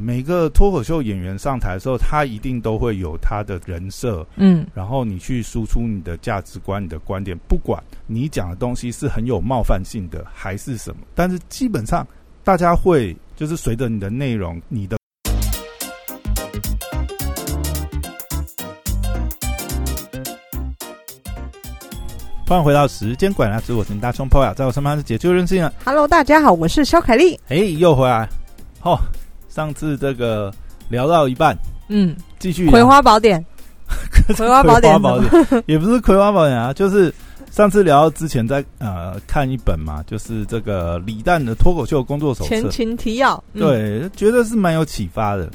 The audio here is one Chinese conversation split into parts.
每个脱口秀演员上台的时候，他一定都会有他的人设，嗯，然后你去输出你的价值观、你的观点，不管你讲的东西是很有冒犯性的还是什么，但是基本上大家会就是随着你的内容，你的。欢迎回到时间管家之我是你大葱 p o 在我身旁是解救任性啊。Hello，大家好，我是肖凯丽。哎，又回来。哦，上次这个聊到一半，嗯，继续《葵花宝典》葵花宝典葵花宝典。也不是葵花宝典啊，就是上次聊到之前在呃看一本嘛，就是这个李诞的脱口秀工作手册。前，情提要。嗯，对，觉得是蛮有启发的。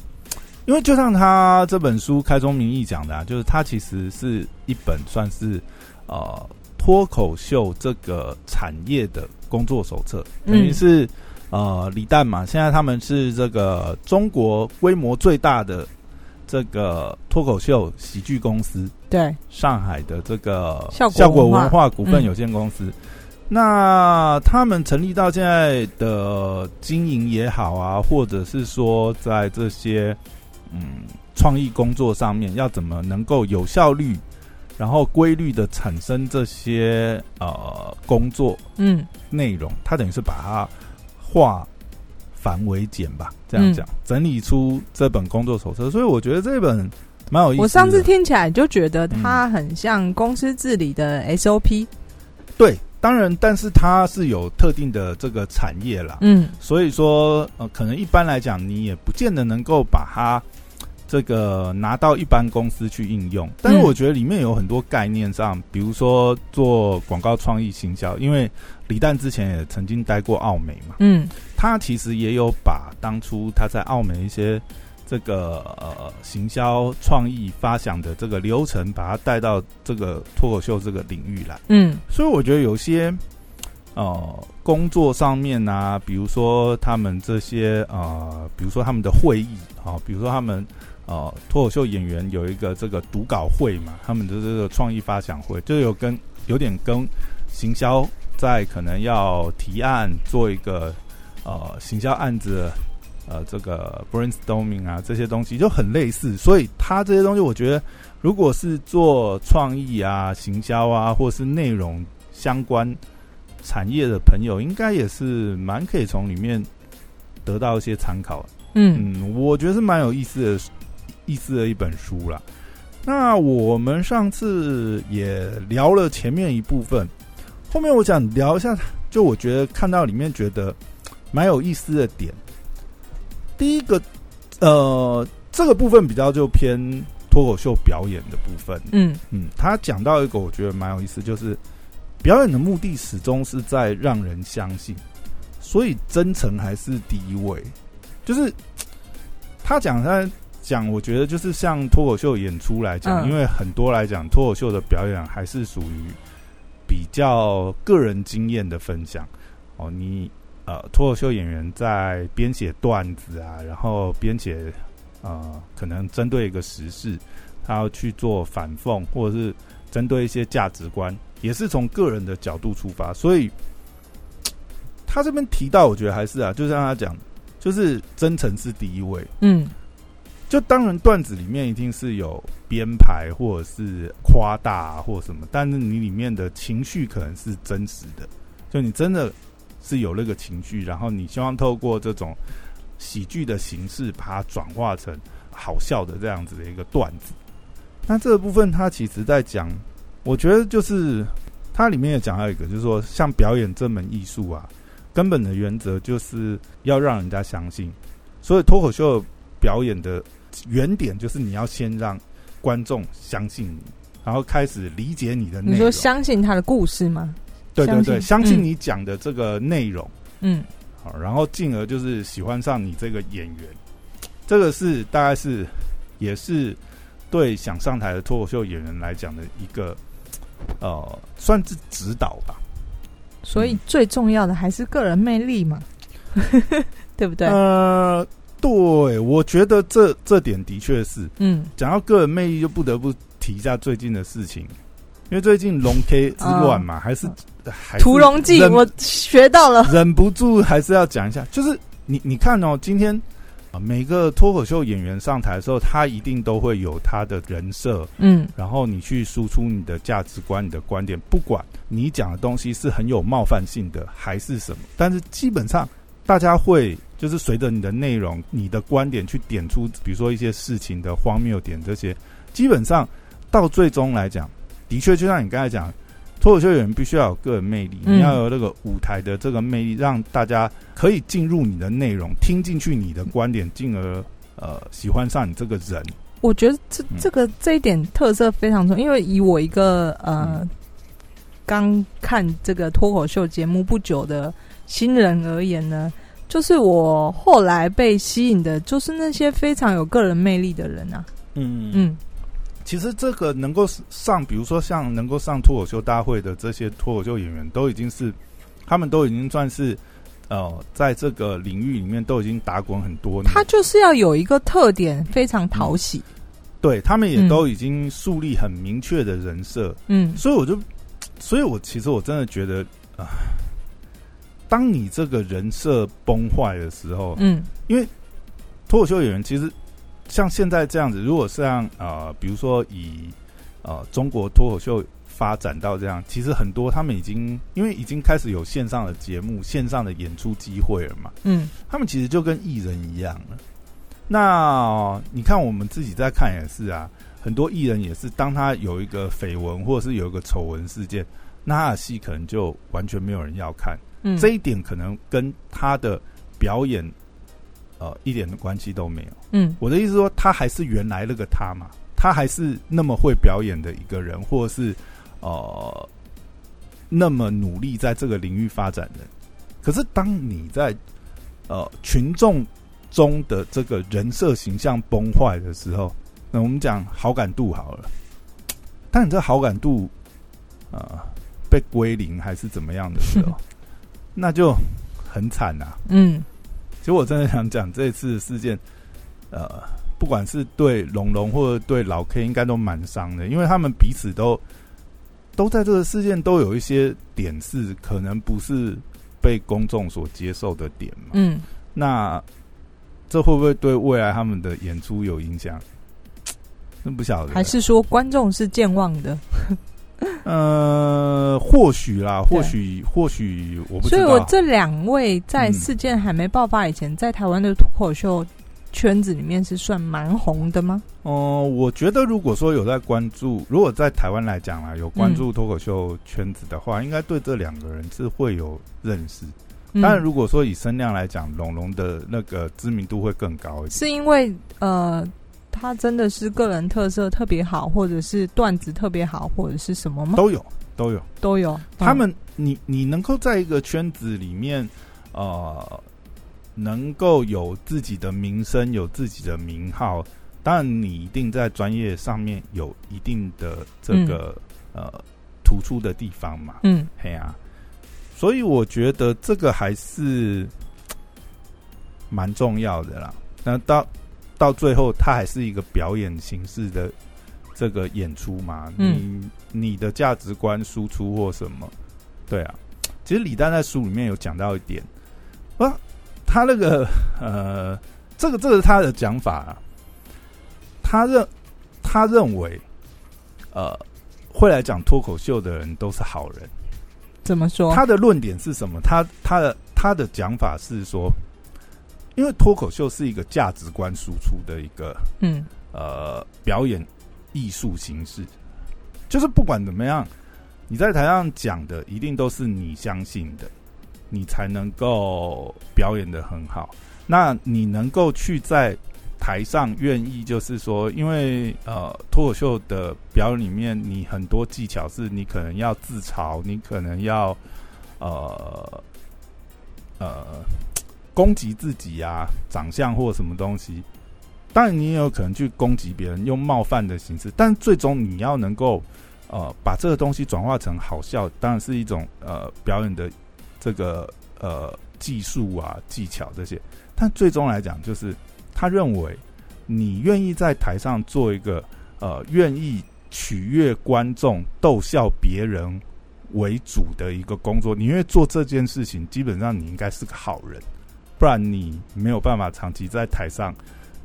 因为就像他这本书开宗明义讲的、啊，就是他其实是一本算是呃脱口秀这个产业的工作手册，等于嗯是、呃李诞嘛，现在他们是这个中国规模最大的这个脱口秀喜剧公司，对，上海的这个效果文化股份嗯。有限公司。那他们成立到现在的经营也好啊，或者是说在这些嗯创意工作上面，要怎么能够有效率，然后规律的产生这些呃工作嗯。内容，他等于是把它化繁为简吧，这样嗯讲，整理出这本工作手册。所以我觉得这本蛮有意思的。我上次听起来就觉得它很像公司治理的 SOP。对，当然，但是它是有特定的这个产业啦，嗯所以说呃，可能一般来讲，你也不见得能够把它这个拿到一般公司去应用。但是嗯我觉得里面有很多概念上，比如说做广告创意行销，因为李诞之前也曾经待过奥美嘛，嗯他其实也有把当初他在澳美一些这个呃行销创意发想的这个流程，把它带到这个脱口秀这个领域来。嗯所以我觉得有些呃工作上面啊，比如说他们这些呃，比如说他们的会议啊、比如说他们呃脱口秀演员有一个这个读稿会嘛，他们的这个创意发想会，就有跟有点跟行销在可能要提案做一个呃行销案子。呃，这个 brainstorming 啊，这些东西就很类似，所以它这些东西，我觉得如果是做创意啊、行销啊，或是内容相关产业的朋友，应该也是蛮可以从里面得到一些参考。嗯嗯，我觉得是蛮有意思的，意思的一本书啦。那我们上次也聊了前面一部分，后面我想聊一下，就我觉得看到里面觉得蛮有意思的点。第一个，呃，这个部分比较就偏脱口秀表演的部分。嗯嗯，他讲到一个我觉得蛮有意思，就是表演的目的始终是在让人相信，所以真诚还是第一位。就是他讲他讲，我觉得就是像脱口秀演出来讲，嗯因为很多来讲脱口秀的表演还是属于比较个人经验的分享哦，你。呃，脱口秀演员在编写段子啊，然后编写呃，可能针对一个时事，他要去做反讽，或者是针对一些价值观，也是从个人的角度出发。所以他这边提到，我觉得还是啊，就像他讲，就是真诚是第一位。嗯就当然段子里面一定是有编排或者是夸大、或什么，但是你里面的情绪可能是真实的，就你真的是有那个情绪，然后你希望透过这种喜剧的形式把它转化成好笑的这样子的一个段子。那这个部分它其实在讲，我觉得就是它里面也讲到一个，就是说像表演这门艺术啊，根本的原则就是要让人家相信，所以脱口秀表演的原点就是你要先让观众相信你，然后开始理解你的内容。你说相信他的故事吗？对对对，相信嗯相信你讲的这个内容，嗯好，然后进而就是喜欢上你这个演员，这个是大概是也是对想上台的脱口秀演员来讲的一个呃，算是指导吧。所以最重要的还是个人魅力嘛，对不对？呃，对，我觉得这这点的确是。嗯。讲到个人魅力，就不得不提一下最近的事情，因为最近龙 K 之乱嘛，还是还屠龙记忍我学到了，忍不住还是要讲一下，就是你你看哦，今天啊，每个脱口秀演员上台的时候，他一定都会有他的人设，嗯。然后你去输出你的价值观、你的观点，不管你讲的东西是很有冒犯性的还是什么，但是基本上大家会就是随着你的内容、你的观点去点出，比如说一些事情的荒谬点，这些基本上到最终来讲，的确就像你刚才讲，脱口秀演员必须要有个人魅力，嗯你要有那个舞台的这个魅力，让大家可以进入你的内容，听进去你的观点，进而呃喜欢上你这个人。我觉得这嗯这个这一点特色非常重要，因为以我一个呃嗯刚看这个脱口秀节目不久的新人而言呢，就是我后来被吸引的，就是那些非常有个人魅力的人啊。嗯。嗯。其实这个能够上，比如说像能够上脱口秀大会的这些脱口秀演员，都已经是他们都已经算是呃，在这个领域里面都已经打滚很多年，他就是要有一个特点，非常讨喜。对他们也嗯。都已经树立很明确的人设，嗯。所以我就，所以我其实我真的觉得啊、当你这个人设崩坏的时候，嗯因为脱口秀演员其实像现在这样子，如果像呃，比如说以呃中国脱口秀发展到这样，其实很多他们已经因为已经开始有线上的节目、线上的演出机会了嘛，嗯他们其实就跟艺人一样了。那你看我们自己在看也是啊，很多艺人也是，当他有一个绯闻或者是有一个丑闻事件，那他的戏可能就完全没有人要看。嗯，这一点可能跟他的表演呃一点的关系都没有。嗯我的意思说，他还是原来那个他嘛，他还是那么会表演的一个人，或者是呃那么努力在这个领域发展的。可是当你在呃群众中的这个人设形象崩坏的时候，那我们讲好感度好了，但你这好感度呃被归零还是怎么样的时候，那就很惨呐、嗯其实我真的想讲这次事件，呃，不管是对龙龙或者对老 K，应该都蛮伤的，因为他们彼此都都在这个事件都有一些点是可能不是被公众所接受的点嘛。嗯，那这会不会对未来他们的演出有影响？真不晓得。还是说观众是健忘的？呃，或许啦，或许或许我不知道。所以我这两位在嗯事件还没爆发以前，在台湾的脱口秀圈子里面是算蛮红的吗？哦、我觉得如果说有在关注，如果在台湾来讲啊，有关注脱口秀圈子的话，应该对这两个人是会有认识。嗯当然，如果说以声量来讲，龙龙的那个知名度会更高一点。是因为呃，他真的是个人特色特别好，或者是段子特别好，或者是什么吗？都有，都有。都有。他们，你你能够在一个圈子里面，呃，能够有自己的名声，有自己的名号，当然你一定在专业上面有一定的这个、呃突出的地方嘛。嗯嘿呀、所以我觉得这个还是蛮重要的啦。那到到最后，它还是一个表演形式的这个演出嘛。嗯你你的价值观输出或什么，对啊。其实李诞在书里面有讲到一点，啊，他那个呃，这个这个是他的讲法啊。他认他认为，呃，会来讲脱口秀的人都是好人。怎么说？他的论点是什么？他他的他的讲法是说，因为脱口秀是一个价值观输出的一个嗯呃表演艺术形式，就是不管怎么样，你在台上讲的一定都是你相信的，你才能够表演的很好。那你能够去在台上愿意，就是说，因为呃脱口秀的表演里面，你很多技巧是你可能要自嘲，你可能要呃呃攻击自己啊，长相或什么东西。当然，你也有可能去攻击别人，用冒犯的形式，但最终你要能够呃把这个东西转化成好笑，当然是一种呃表演的这个呃技术啊技巧这些。但最终来讲，就是他认为你愿意在台上做一个呃愿意取悦观众、逗笑别人为主的一个工作，你愿意做这件事情，基本上你应该是个好人。不不然你没有办法长期在台上，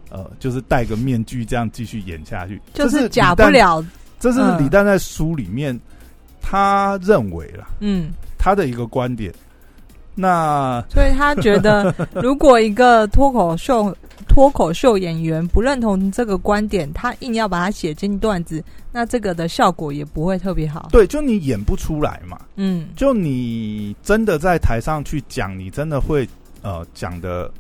呃，就是戴个面具这样继续演下去，就是假不了。这是李诞在书里面他认为了，嗯，他的一个观点。那所以他觉得，如果一个脱口秀脱口秀演员不认同这个观点，他硬要把它写进段子，那这个的效果也不会特别好。对，就你演不出来嘛。嗯，就你真的在台上去讲，你真的会呃讲的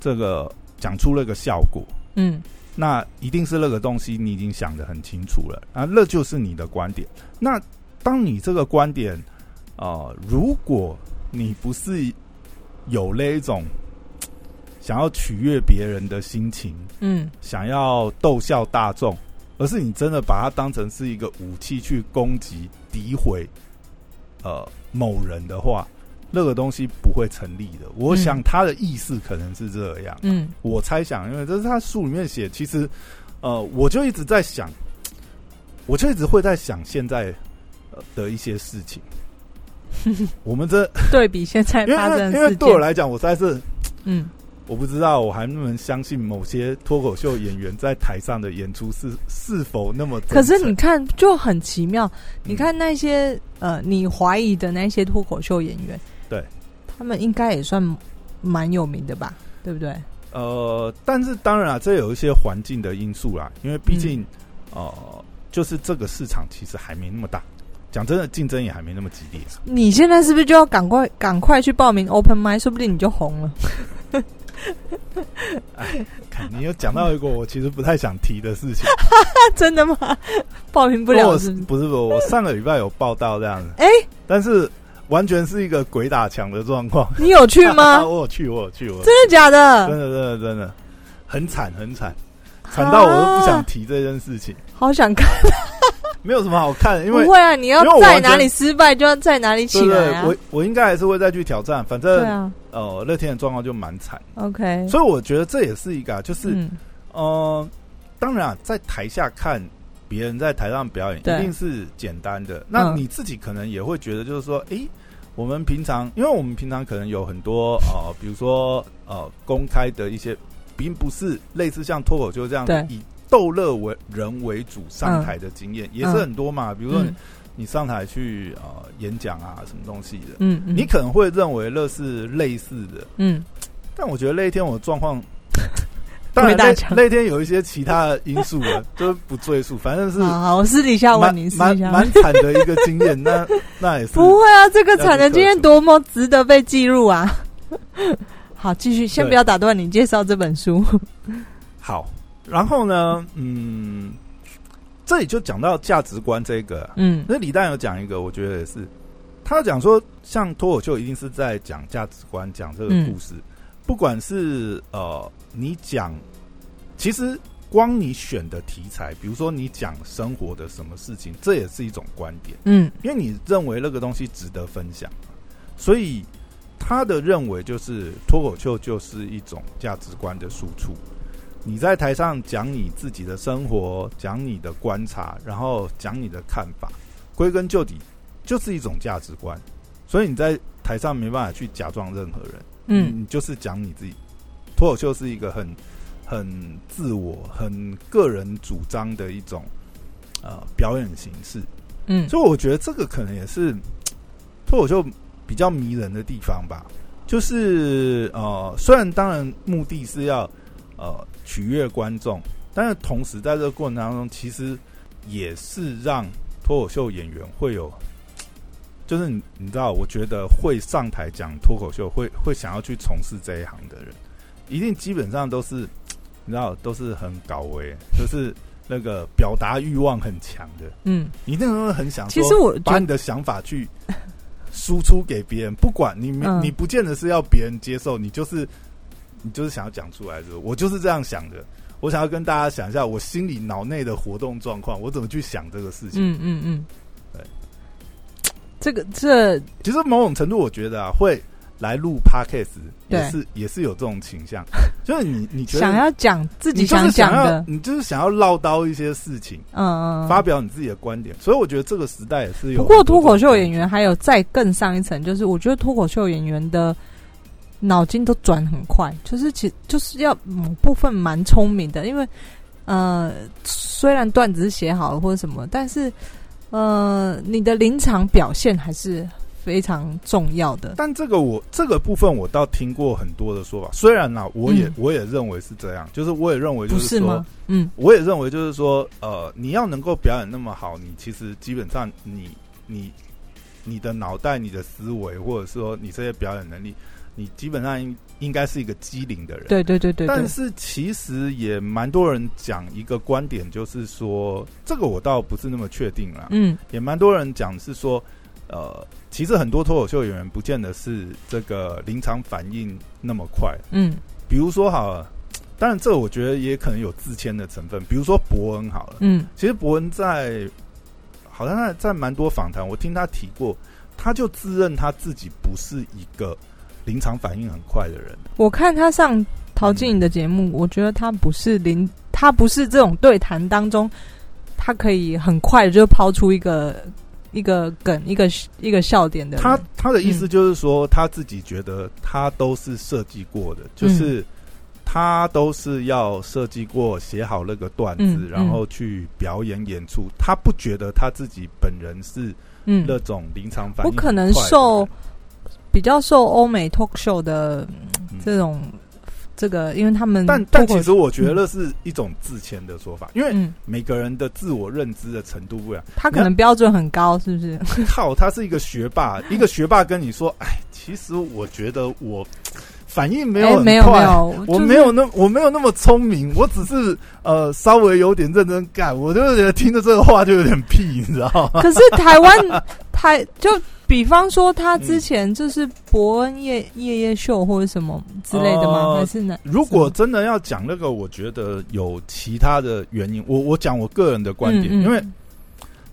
这个讲出那个效果。嗯，那一定是那个东西你已经想的很清楚了啊，那就是你的观点。那当你这个观点啊，如果你不是有那一种想要取悦别人的心情，嗯，想要逗笑大众，而是你真的把它当成是一个武器去攻击、诋毁，呃，某人的话，那个东西不会成立的。我想他的意思可能是这样，嗯，我猜想，因为这是他书里面写。其实，呃，我就一直在想，我就一直会在想现在的一些事情。我们这 对比现在发生，因为对我来讲，我实在是，嗯，我不知道我还能不能相信某些脱口秀演员在台上的演出是是否那么。可是你看，就很奇妙。你看那些呃，你怀疑的那些脱口秀演员，对，他们应该也算蛮有名的吧？对不对？呃，但是当然啊，这有一些环境的因素啦，因为毕竟呃，就是这个市场其实还没那么大。讲真的，竞争也还没那么激烈。你现在是不是就要赶快赶快去报名 Open m i d 说不定你就红了。哎，你有讲到一个我其实不太想提的事情。真的吗？报名不了是？不是不，我上个礼拜有报道这样子。哎，但是完全是一个鬼打墙的状况。你有去吗？我有去，我有去，我真的假的？真的真的真的很惨很惨，惨到我都不想提这件事情。好想看。没有什么好看，因为不会啊！你要在哪里失败，就要在哪里起来。我我应该还是会再去挑战，反正呃，那天的状况就蛮惨。OK，所以我觉得这也是一个，就是呃，当然啊，在台下看别人在台上表演，一定是简单的。那你自己可能也会觉得，就是说，哎，我们平常，因为我们平常可能有很多呃，比如说呃，公开的一些，并不是类似像脱口秀这样以。逗乐为人为主上台的经验也是很多嘛，比如说你上台去呃演讲啊什么东西的，嗯，你可能会认为乐是类似的，嗯，但我觉得那一天我状况，当然那那天有一些其他的因素了，都不赘述，反正是好，我私底下问你，蛮蛮惨的一个经验，那那也是不会啊，这个惨的经验多么值得被记录啊！好，继续，先不要打断你介绍这本书，好。然后呢，嗯，这里就讲到价值观这个，嗯，那李诞有讲一个，我觉得也是，他讲说，像脱口秀一定是在讲价值观，讲这个故事，不管是呃，你讲，其实光你选的题材，比如说你讲生活的什么事情，这也是一种观点，嗯，因为你认为那个东西值得分享，所以他的认为就是脱口秀就是一种价值观的输出。你在台上讲你自己的生活，讲你的观察，然后讲你的看法，归根究底就是一种价值观。所以你在台上没办法去假装任何人，嗯，你就是讲你自己。脱口秀是一个很很自我、很个人主张的一种呃表演形式，嗯，所以我觉得这个可能也是脱口秀比较迷人的地方吧。就是呃，虽然当然目的是要呃。取悦观众，但是同时在这个过程当中，其实也是让脱口秀演员会有，就是你你知道，我觉得会上台讲脱口秀，会会想要去从事这一行的人，一定基本上都是你知道，都是很高维，就是那个表达欲望很强的。嗯，你那时候很想，其实我把你的想法去 输出给别人，不管你你不见得是要别人接受，你就是。你就是想要讲出来，是我就是这样想的。我想要跟大家讲一下我心里脑内的活动状况，我怎么去想这个事情。嗯嗯嗯，对，这个这其实某种程度，我觉得啊，会来录 podcast 也是也是有这种倾向，就是你你觉得想要讲自己想讲的，你就是想要唠叨一些事情，嗯嗯，发表你自己的观点。所以我觉得这个时代也是有。不过脱口秀演员还有再更上一层，就是我觉得脱口秀演员的。脑筋都转很快，就是其就是要某部分蛮聪明的，因为呃，虽然段子是写好了或者什么，但是呃，你的临场表现还是非常重要的。但这个我这个部分我倒听过很多的说法，虽然呢，我也、嗯我也认为是这样，就是我也认为就不是说？嗯我也认为就是说，呃，你要能够表演那么好，你其实基本上你你你的脑袋、你的思维，或者说你这些表演能力，你基本上应应该是一个机灵的人。对对对对对但，是其实也蛮多人讲一个观点，就是说，这个我倒不是那么确定啦。嗯也蛮多人讲是说，呃，其实很多脱口秀演员不见得是这个临场反应那么快。嗯比如说好了，当然这我觉得也可能有自谦的成分。比如说伯恩好了，嗯其实伯恩在好像在在蛮多访谈，我听他提过，他就自认他自己不是一个临场反应很快的人。我看他上陶晶莹的节目，我觉得他不是临，他不是这种对谈当中，他可以很快的就抛出一个一个梗、一个一个笑点的人。他他的意思嗯就是说，他自己觉得他都是设计过的，就是他都是要设计过、写好那个段子，嗯然后去表演演出。他不觉得他自己本人是嗯，那种临场反应不可能受人比较受欧美 talk show 的这种这个，因为他们但但其实我觉得那是一种自谦的说法，因为嗯，每个人的自我认知的程度不一样。他可能标准很高，是不是？靠，他是一个学霸，一个学霸跟你说，哎，其实我觉得我反应没有没有没快有，我没有那我没有那么聪明，我只是呃稍微有点认真干，我就觉得听着这个话就有点屁，你知道吗？可是台湾台就比方说他嗯之前就是伯恩夜夜夜秀或者什么之类的吗？呃还是哪？如果真的要讲那个，我觉得有其他的原因。我我讲我个人的观点，嗯嗯因为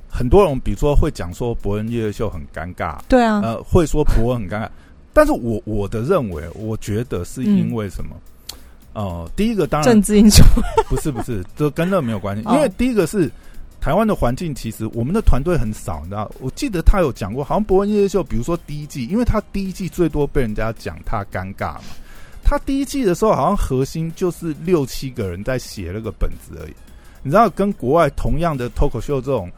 很多人比如说会讲说伯恩夜夜秀很尴尬，对啊，呃，会说伯恩很尴尬，但是我我的认为，我觉得是因为什么？呃，第一个当然政治因素，不是不是，这跟那没有关系。哦因为第一个是台湾的环境，其实我们的团队很少，你知道？我记得他有讲过，好像伯恩夜夜秀，比如说第一季，因为他第一季最多被人家讲他尴尬嘛。他第一季的时候，好像核心就是六七个人在写那个本子而已。你知道，跟国外同样的脱口秀这种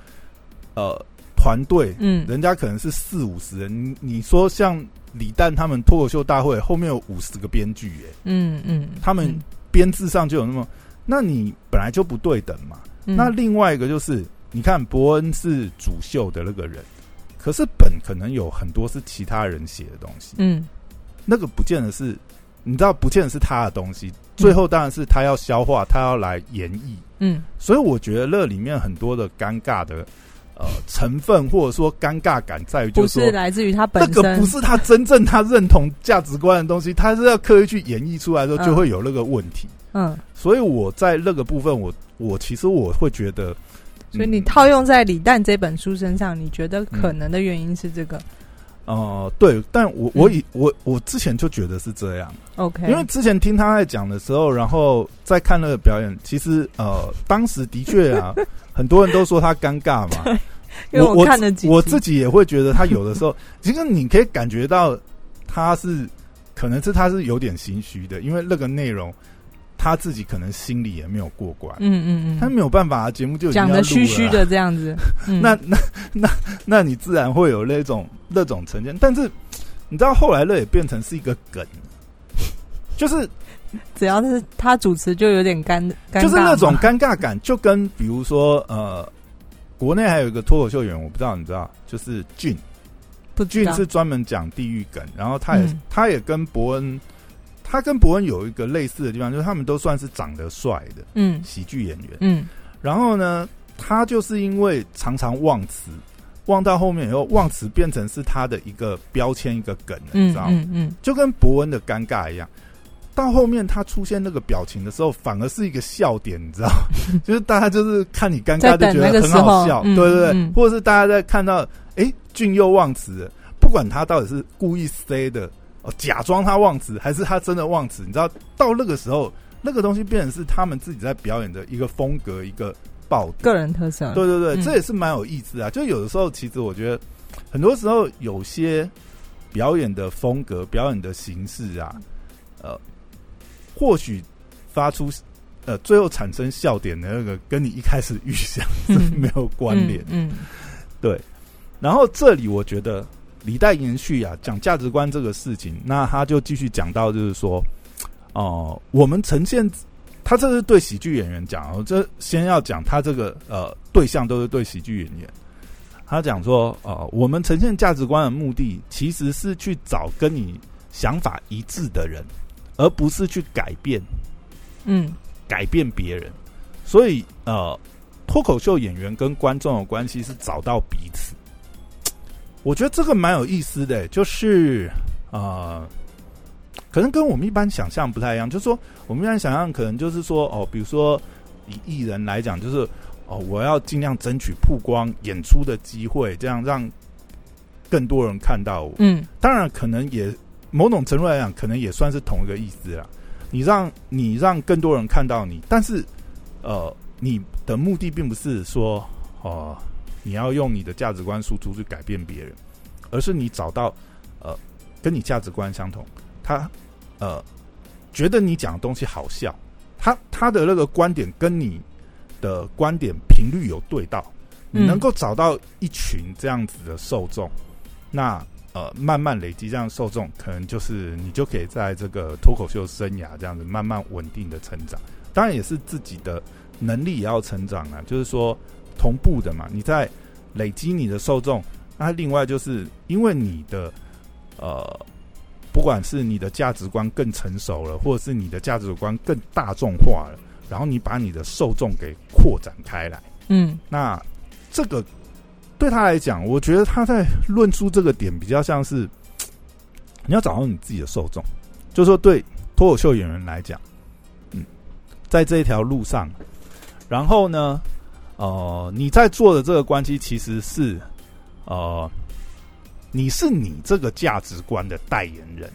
呃团队，嗯人家可能是四五十人。你你说像李诞他们脱口秀大会后面有五十个编剧，耶，嗯嗯，他们嗯编制上就有那么，那你本来就不对等嘛。嗯那另外一个就是，你看伯恩是主秀的那个人，可是本可能有很多是其他人写的东西，嗯那个不见得是，你知道，不见得是他的东西。最后当然是他要消化，他要来演绎。嗯所以我觉得那里面很多的尴尬的呃成分，或者说尴尬感，在于就是来自于他本那身，个不是他真正他认同价值观的东西，他是要刻意去演绎出来的时候，嗯就会有那个问题。嗯，所以我在那个部分，我我其实我会觉得，所以你嗯套用在李诞这本书身上，你觉得可能的原因是这个？呃对，但我我以我我之前就觉得是这样，？OK，因为之前听他在讲的时候，然后再看那个表演，其实呃当时的确啊，很多人都说他尴尬嘛，因为我看了几集。我自己也会觉得他有的时候，其实你可以感觉到他是可能是他是有点心虚的，因为那个内容他自己可能心里也没有过关，嗯嗯嗯，他没有办法，节目就讲的虚虚的这样子，嗯。那那那那你自然会有那种那种成见，但是你知道后来那也变成是一个梗，就是只要是他主持就有点尴尴尬，就是那种尴尬感，就跟比如说呃，国内还有一个脱口秀演员，我不知道你知道，就是俊不俊是专门讲地狱梗，然后他也、嗯。他也跟伯恩，他跟伯恩有一个类似的地方，就是他们都算是长得帅的嗯喜剧演员，嗯然后呢，他就是因为常常忘词，忘到后面以后，忘词变成是他的一个标签、一个梗了，你嗯知道吗？嗯嗯就跟伯恩的尴尬一样。到后面他出现那个表情的时候，反而是一个笑点，你知道？就是大家就是看你尴尬就觉得很好笑，对对对，嗯或者是大家在看到诶俊又忘词，不管他到底是故意塞的哦，假装他忘词，还是他真的忘词，你知道，到那个时候，那个东西变成是他们自己在表演的一个风格，一个爆。个人特色，对对对，嗯这也是蛮有意思啊。就有的时候，其实我觉得，很多时候有些表演的风格、表演的形式啊，呃，或许发出呃最后产生笑点的那个，跟你一开始预想是没有关联。嗯，对。然后这里我觉得李代延续啊，讲价值观这个事情，那他就继续讲到，就是说，哦，我们呈现他这是对喜剧演员讲哦，这先要讲他这个呃对象都是对喜剧演员。他讲说，呃，我们呈现价值观的目的，其实是去找跟你想法一致的人，而不是去改变，嗯，改变别人。所以，呃，脱口秀演员跟观众的关系是找到彼此。我觉得这个蛮有意思的，就是呃，可能跟我们一般想象不太一样。就是说，我们一般想象可能就是说，哦，比如说以艺人来讲，就是。哦，我要尽量争取曝光、演出的机会，这样让更多人看到我。嗯，当然，可能也某种程度来讲，可能也算是同一个意思啦。你让你让更多人看到你，但是呃，你的目的并不是说哦，你要用你的价值观输出去改变别人，而是你找到呃跟你价值观相同，他呃觉得你讲的东西好笑，他他的那个观点跟你。的观点频率有对到，你能够找到一群这样子的受众，那呃慢慢累积这样受众，可能就是你就可以在这个脱口秀生涯这样子慢慢稳定的成长。当然也是自己的能力也要成长啊，就是说同步的嘛。你在累积你的受众，那另外就是因为你的呃，不管是你的价值观更成熟了，或者是你的价值观更大众化了。然后你把你的受众给扩展开来，嗯，那这个对他来讲，我觉得他在论述这个点比较像是 你要找到你自己的受众，就说对脱口秀演员来讲，嗯，在这一条路上，然后呢，呃，你在做的这个关系其实是呃，你是你这个价值观的代言人。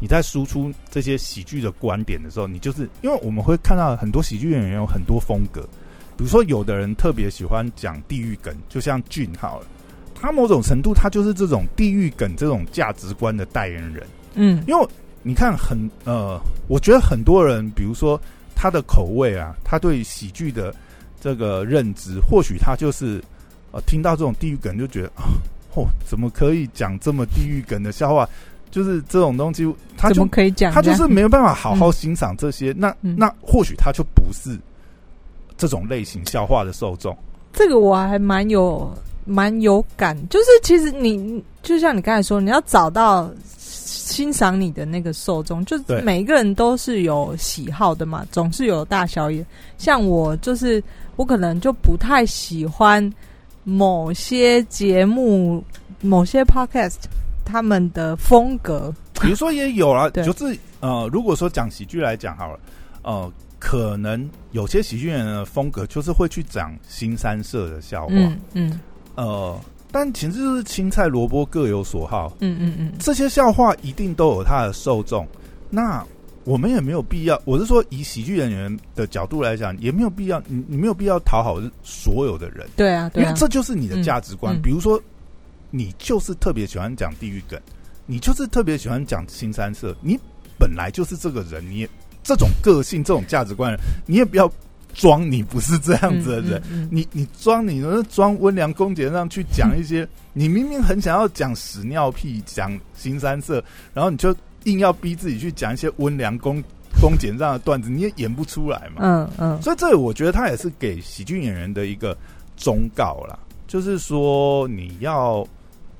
你在输出这些喜剧的观点的时候，你就是因为我们会看到很多喜剧演员有很多风格，比如说有的人特别喜欢讲地狱梗，就像俊好了，他某种程度他就是这种地狱梗这种价值观的代言人。嗯，因为你看很呃，我觉得很多人，比如说他的口味啊，他对喜剧的这个认知，或许他就是呃听到这种地狱梗就觉得哦，怎么可以讲这么地狱梗的笑话？就是这种东西，他就可以讲，他就是没有办法好好欣赏这些。那那或许他就不是这种类型笑话的受众。这个我还蛮有蛮有感，就是其实你就像你刚才说，你要找到欣赏你的那个受众，就每一个人都是有喜好的嘛，总是有大小眼。像我就是我可能就不太喜欢某些节目、某些 podcast。他们的风格，比如说也有啊，就是呃，如果说讲喜剧来讲好了，呃，可能有些喜剧人的风格就是会去讲新三色的笑话，嗯，呃，但其实就是青菜萝卜各有所好，嗯嗯嗯，这些笑话一定都有它的受众，那我们也没有必要，我是说以喜剧演员的角度来讲，也没有必要，你你没有必要讨好所有的人，对啊，因为这就是你的价值观，比如说。你就是特别喜欢讲地狱梗，你就是特别喜欢讲新三色，你本来就是这个人，你也这种个性、这种价值观，你也不要装你不是这样子的人。你你装你那？装温良恭俭让去讲一些，你明明很想要讲屎尿屁、讲新三色，然后你就硬要逼自己去讲一些温良恭恭俭让的段子，你也演不出来嘛。嗯嗯。所以这我觉得他也是给喜剧演员的一个忠告啦，就是说你要。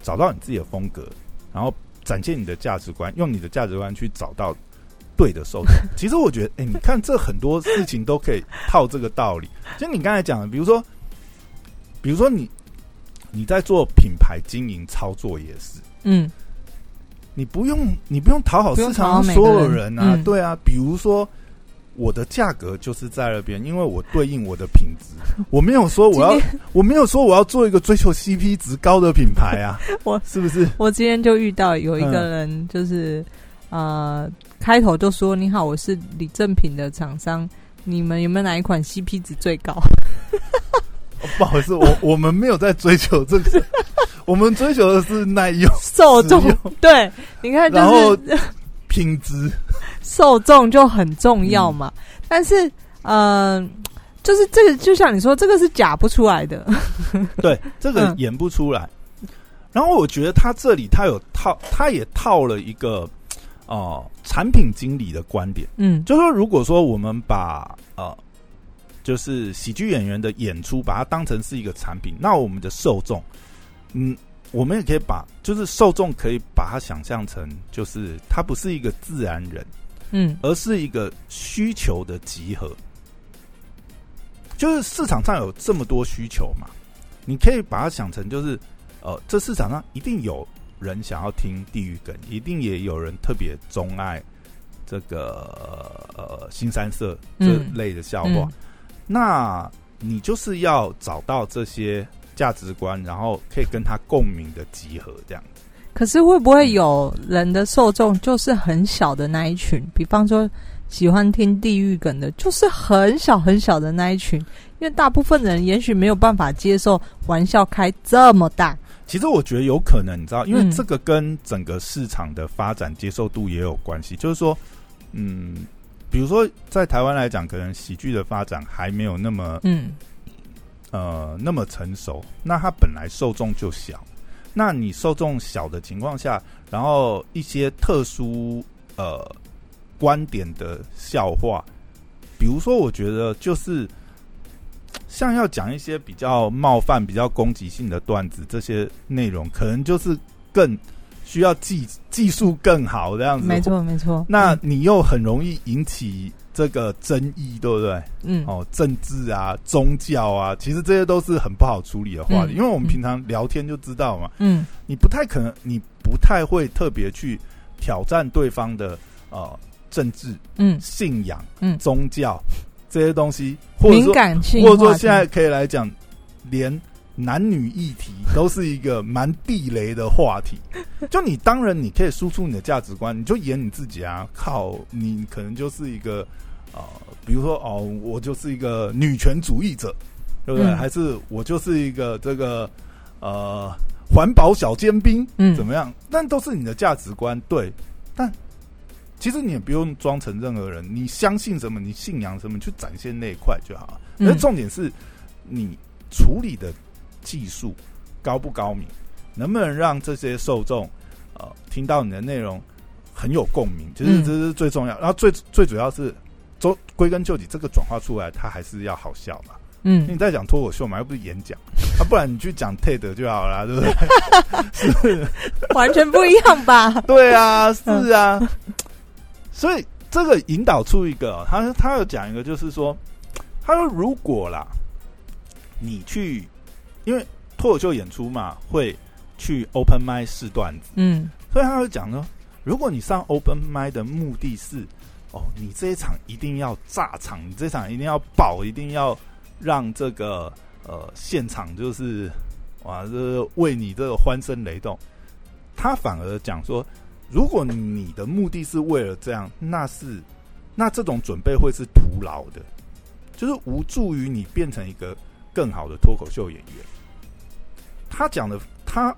找到你自己的风格，然后展现你的价值观，用你的价值观去找到对的受众。其实我觉得，哎，你看这很多事情都可以套这个道理。就你刚才讲的，比如说，比如说你你在做品牌经营操作也是，嗯，你不用你不用讨好市场上所有人啊，对啊，比如说。我的价格就是在那边，因为我对应我的品质。我没有说我要，我没有说我要做一个追求 CP 值高的品牌啊。我是不是？我今天就遇到有一个人，就是呃，开头就说：“你好，我是李正品的厂商，你们有没有哪一款 CP 值最高？” 不好意思，我我们没有在追求这个。我们追求的是耐用、受众对，你看就然后是品质。受众就很重要嘛。但是，嗯、就是这个，就像你说，这个是假不出来的。对，这个嗯演不出来。然后我觉得他这里他有套，他也套了一个哦、产品经理的观点，嗯就是说，如果说我们把呃，就是喜剧演员的演出把它当成是一个产品，那我们的受众，嗯，我们也可以把就是受众可以把它想象成，就是他不是一个自然人，嗯而是一个需求的集合。就是市场上有这么多需求嘛，你可以把它想成就是，呃，这市场上一定有人想要听地狱梗，一定也有人特别钟爱这个呃新三色这嗯类的笑话。嗯那你就是要找到这些价值观，然后可以跟他共鸣的集合，这样子。可是会不会有人的受众就是很小的那一群？比方说喜欢听地狱梗的，就是很小很小的那一群，因为大部分人也许没有办法接受玩笑开这么大。其实我觉得有可能，你知道，因为嗯这个跟整个市场的发展接受度也有关系。就是说，嗯，比如说在台湾来讲，可能喜剧的发展还没有那么嗯呃那么成熟，那它本来受众就小。那你受众小的情况下，然后一些特殊呃观点的笑话，比如说，我觉得就是像要讲一些比较冒犯、比较攻击性的段子，这些内容可能就是更需要技技术更好这样子。没。错没错。那你又很容易引起这个争议，对不对？嗯哦，政治啊、宗教啊，其实这些都是很不好处理的话题，嗯因为我们平常聊天就知道嘛，嗯你不太可能，你不太会特别去挑战对方的呃政治、嗯信仰、嗯，宗教这些东西，或者敏说，感性或者说现在可以来讲，连男女议题都是一个蛮地雷的话题。就你当然你可以输出你的价值观，你就演你自己啊，靠，你可能就是一个呃，比如说哦，我就是一个女权主义者，对不对？嗯还是我就是一个这个呃环保小尖兵，嗯怎么样？但都是你的价值观，对。但其实你也不用装成任何人，你相信什么，你信仰什么，去展现那一块就好了。嗯而重点是你处理的技术高不高明，能不能让这些受众呃听到你的内容很有共鸣，其实嗯这是最重要。然后最最主要是，周归根究底，这个转化出来，它还是要好笑嘛。嗯你在讲脱口秀嘛，又不是演讲，啊，不然你去讲 TED 就好了，对不对？完全不一样吧？对啊，是啊。所以这个引导出一个，他他有讲一个，就是说，他说如果啦，你去，因为脱口秀演出嘛，会去 open m i 试段子，嗯所以他会讲呢，如果你上 open m i 的目的是，哦，你这一场一定要炸场，你这一场一定要爆，一定要让这个呃现场就是哇，这个为你这个欢声雷动。他反而讲说，如果你的目的是为了这样，那是那这种准备会是徒劳的，就是无助于你变成一个更好的脱口秀演员。他讲的，他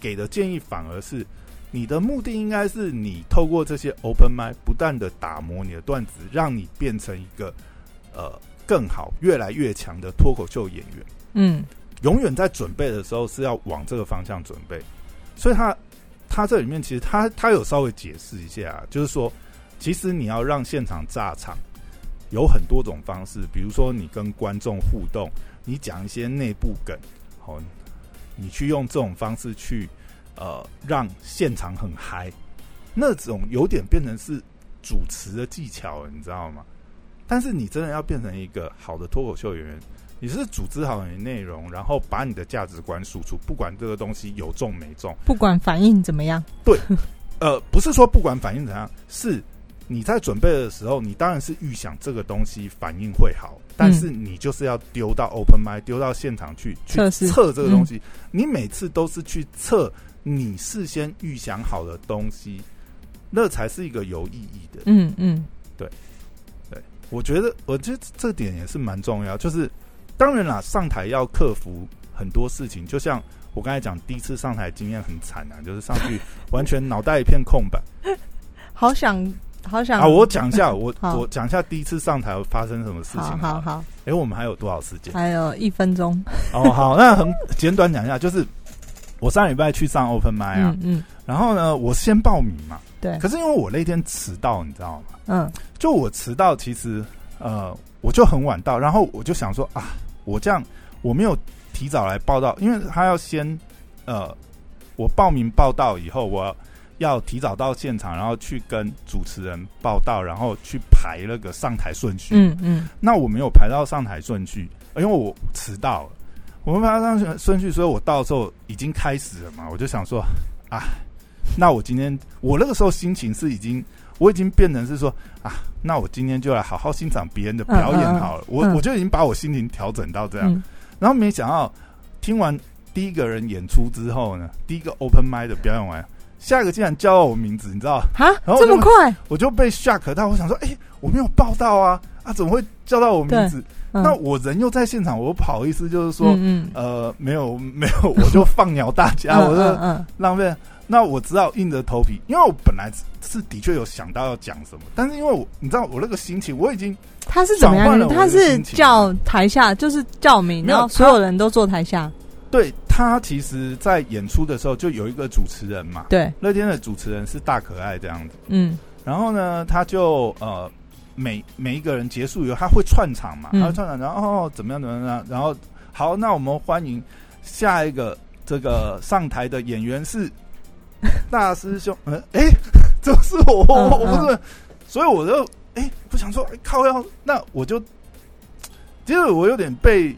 给的建议反而是，你的目的应该是你透过这些 open m i 不断的打磨你的段子，让你变成一个呃更好、越来越强的脱口秀演员。嗯永远在准备的时候是要往这个方向准备，所以他他这里面其实他他有稍微解释一下、就是说，其实你要让现场炸场，有很多种方式，比如说你跟观众互动，你讲一些内部梗，哦，你去用这种方式去呃让现场很嗨，那种有点变成是主持的技巧了，你知道吗？但是你真的要变成一个好的脱口秀演员，你是组织好你的内容，然后把你的价值观输出，不管这个东西有中没中，不管反应怎么样，对呃，不是说不管反应怎样，是你在准备的时候，你当然是预想这个东西反应会好，但是你就是要丢到 open m i 丢到现场去去测这个东西，你每次都是去测你事先预想好的东西，那才是一个有意义的。嗯嗯。对对。我觉得，我觉得这点也是蛮重要。就是当然啦，上台要克服很多事情，就像我刚才讲第一次上台经验很惨啊，就是上去完全脑袋一片空白。好想好想啊。我讲一下，我我讲一下第一次上台发生什么事情。好好好，哎、我们还有多少时间？还有一分钟。哦，好，那很 简短讲一下，就是我上礼拜去上 open m i 啊，嗯嗯，然后呢，我先报名嘛，对，可是因为我那天迟到，你知道吗？嗯就我迟到，其实呃，我就很晚到，然后我就想说啊，我这样我没有提早来报道，因为他要先呃，我报名报道以后，我要提早到现场，然后去跟主持人报道，然后去排那个上台顺序。嗯嗯那我没有排到上台顺序，因为我迟到了，我没排到上台顺序，所以我到时候已经开始了嘛，我就想说啊，那我今天我那个时候心情是已经。我已经变成是说啊，那我今天就来好好欣赏别人的表演好了。嗯嗯我我就已经把我心情调整到这样，嗯，然后没想到听完第一个人演出之后呢，第一个 open m i 的表演完，下一个竟然叫到我名字，你知道？哈，这么快？我就被 shock 到，我想说，哎、我没有报到啊，啊，怎么会叫到我名字？嗯那我人又在现场，我又不好意思，就是说，嗯嗯，呃，没有没有，我就放鸟大家，我就嗯嗯浪费。那我只好硬着头皮，因为我本来是的确有想到要讲什么，但是因为我你知道我那个心情，我已经他是怎么样的他是叫台下，就是叫名，然后所有人都坐台下。对他其实，在演出的时候就有一个主持人嘛，对，那天的主持人是大可爱这样子，嗯。然后呢，他就呃每每一个人结束以后，他会串场嘛，嗯。他会串场，然后、哦、怎么样怎么样，然后好，那我们欢迎下一个这个上台的演员是大师兄，呃，哎，这是我，我嗯。我不是，所以我就哎，我想说哎靠要，那我就，其实我有点被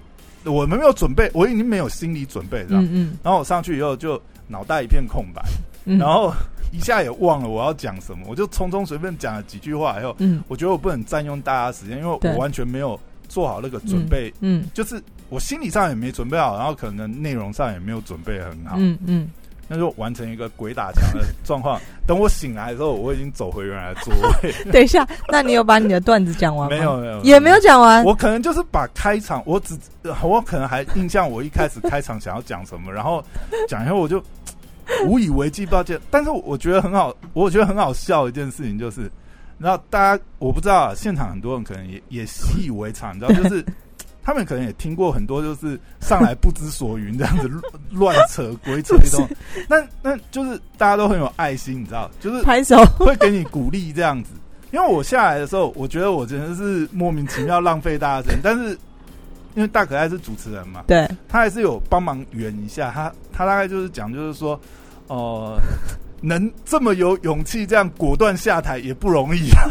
我们没有准备，我已经没有心理准备，这样，嗯嗯。然后我上去以后就脑袋一片空白。嗯，然后一下也忘了我要讲什么，我就匆匆随便讲了几句话以后，嗯。我觉得我不能占用大家时间，因为对。我完全没有做好那个准备，嗯。就是我心理上也没准备好，然后可能内容上也没有准备很好，嗯嗯，那就完成一个鬼打墙的状况。等我醒来的时候，我已经走回原来的座位，等一下，那你有把你的段子讲完吗？没有，没有，也没有。讲完。我可能就是把开场，我只我可能还印象我一开始开场想要讲什么，然后讲以后我就 无以为继，抱歉。但是我觉得很好，我觉得很好笑的一件事情就是，然后大家我不知道啊，现场很多人可能也也习以为常，你知道，就是他们可能也听过很多，就是上来不知所云这样子 乱扯鬼扯一通，那那就是大家都很有爱心，你知道，就是拍手。会给你鼓励这样子。因为我下来的时候，我觉得我真的是莫名其妙浪费大家时间，但是因为大可爱是主持人嘛，对，他还是有帮忙圆一下。他他大概就是讲，就是说，呃，能这么有勇气这样果断下台也不容易啊。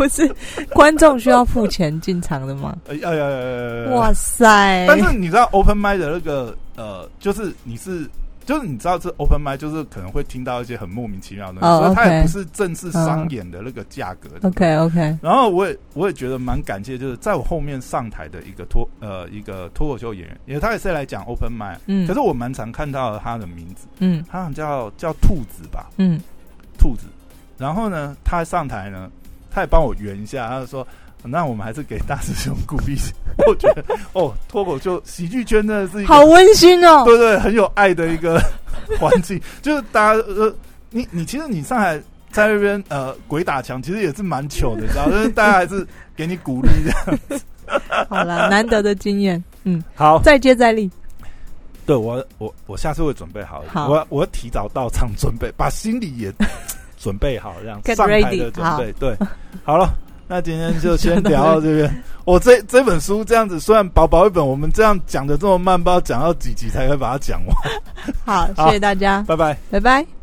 不是观众需要付钱进场的吗？哎呀呀呀！哇塞！但是你知道 open m i 的那个呃，就是你是。就是你知道这 open m i 就是可能会听到一些很莫名其妙的东西，哦所以它也不是正式商演的那个价格。OK OK，然后我也我也觉得蛮感谢，就是在我后面上台的一个脱呃一个脱口秀演员，因为他也是来讲 open m i 嗯，可是我蛮常看到他的名字，嗯他好像叫叫兔子吧，嗯兔子。然后呢，他上台呢，他也帮我圆一下，他就说。那我们还是给大师兄鼓励。我觉得哦，脱口秀喜剧圈真的是一个好温馨哦。对对很有爱的一个环境，就是大家呃，你你其实你上海在那边呃鬼打墙，其实也是蛮糗的，你知道，但是大家还是给你鼓励这样。好了，难得的经验，嗯，好，再接再厉。对我我我下次会准备好，好我要我要提早到场准备，把心里也准备好，这样上台的准备。对，好了。那今天就先聊到这边。我这这本书这样子，虽然薄薄一本，我们这样讲的这么慢，不知道讲到几集才会把它讲完。好，好谢谢大家，拜拜。拜拜。